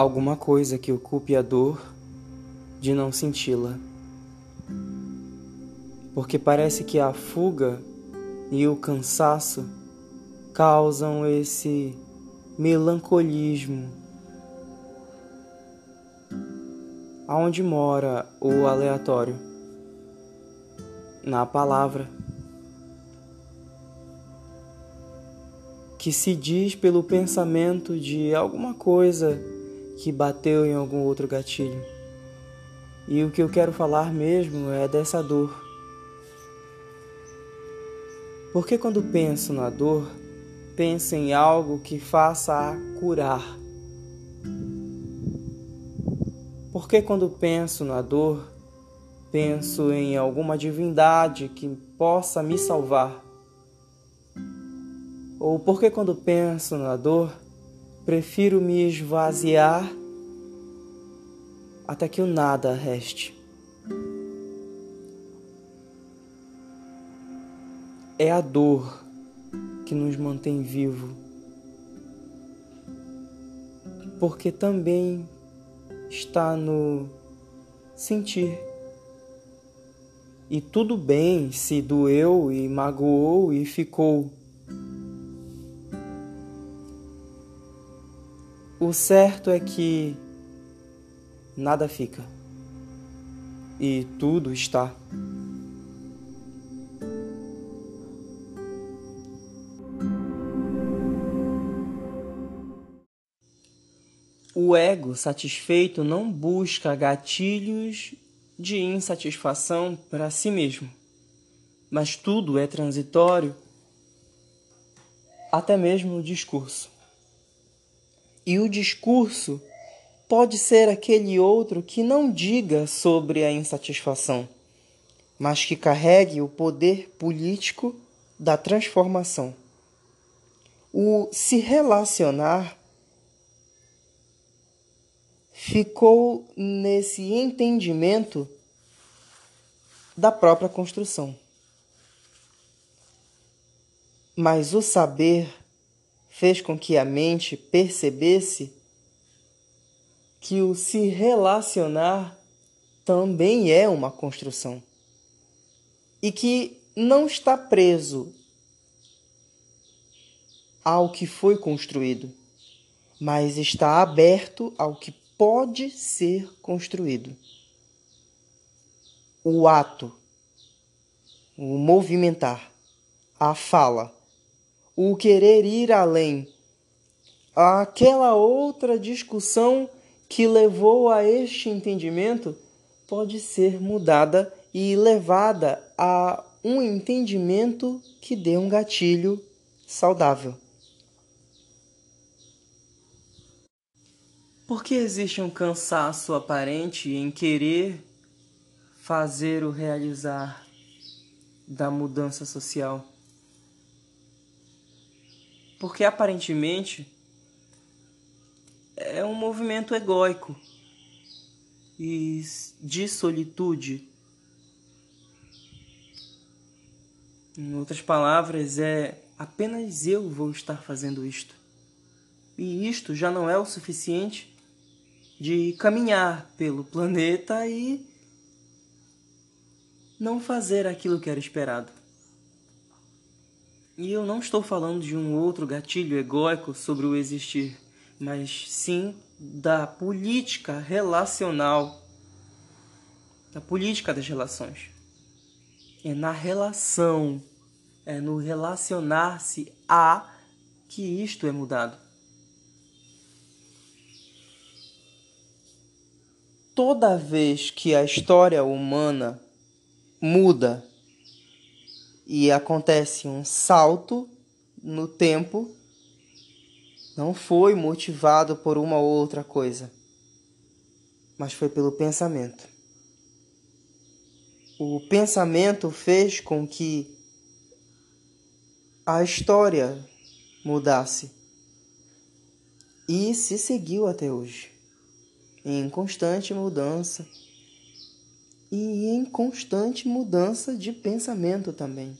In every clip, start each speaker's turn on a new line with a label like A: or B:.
A: alguma coisa que ocupe a dor de não senti-la. Porque parece que a fuga e o cansaço causam esse melancolismo. Aonde mora o aleatório? Na palavra. Que se diz pelo pensamento de alguma coisa que bateu em algum outro gatilho. E o que eu quero falar mesmo é dessa dor. Porque quando penso na dor, penso em algo que faça a curar. Porque quando penso na dor, penso em alguma divindade que possa me salvar. Ou porque quando penso na dor, prefiro me esvaziar até que o nada reste. É a dor que nos mantém vivo, porque também está no sentir. E tudo bem se doeu e magoou e ficou. O certo é que nada fica e tudo está. O ego satisfeito não busca gatilhos de insatisfação para si mesmo, mas tudo é transitório, até mesmo o discurso. E o discurso pode ser aquele outro que não diga sobre a insatisfação, mas que carregue o poder político da transformação. O se relacionar ficou nesse entendimento da própria construção. Mas o saber fez com que a mente percebesse que o se relacionar também é uma construção e que não está preso ao que foi construído, mas está aberto ao que pode ser construído. O ato, o movimentar, a fala, o querer ir além, aquela outra discussão que levou a este entendimento pode ser mudada e levada a um entendimento que dê um gatilho saudável. Por que existe um cansaço aparente em querer fazer o realizar da mudança social? Porque aparentemente é um movimento egóico e de solitude. Em outras palavras, é apenas eu vou estar fazendo isto. E isto já não é o suficiente de caminhar pelo planeta e não fazer aquilo que era esperado. E eu não estou falando de um outro gatilho egóico sobre o existir mas sim da política relacional, da política das relações. É na relação, é no relacionar-se a que isto é mudado. Toda vez que a história humana muda e acontece um salto no tempo, não foi motivado por uma ou outra coisa, mas foi pelo pensamento. O pensamento fez com que a história mudasse e se seguiu até hoje, em constante mudança e em constante mudança de pensamento também.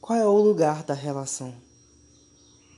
A: Qual é o lugar da relação?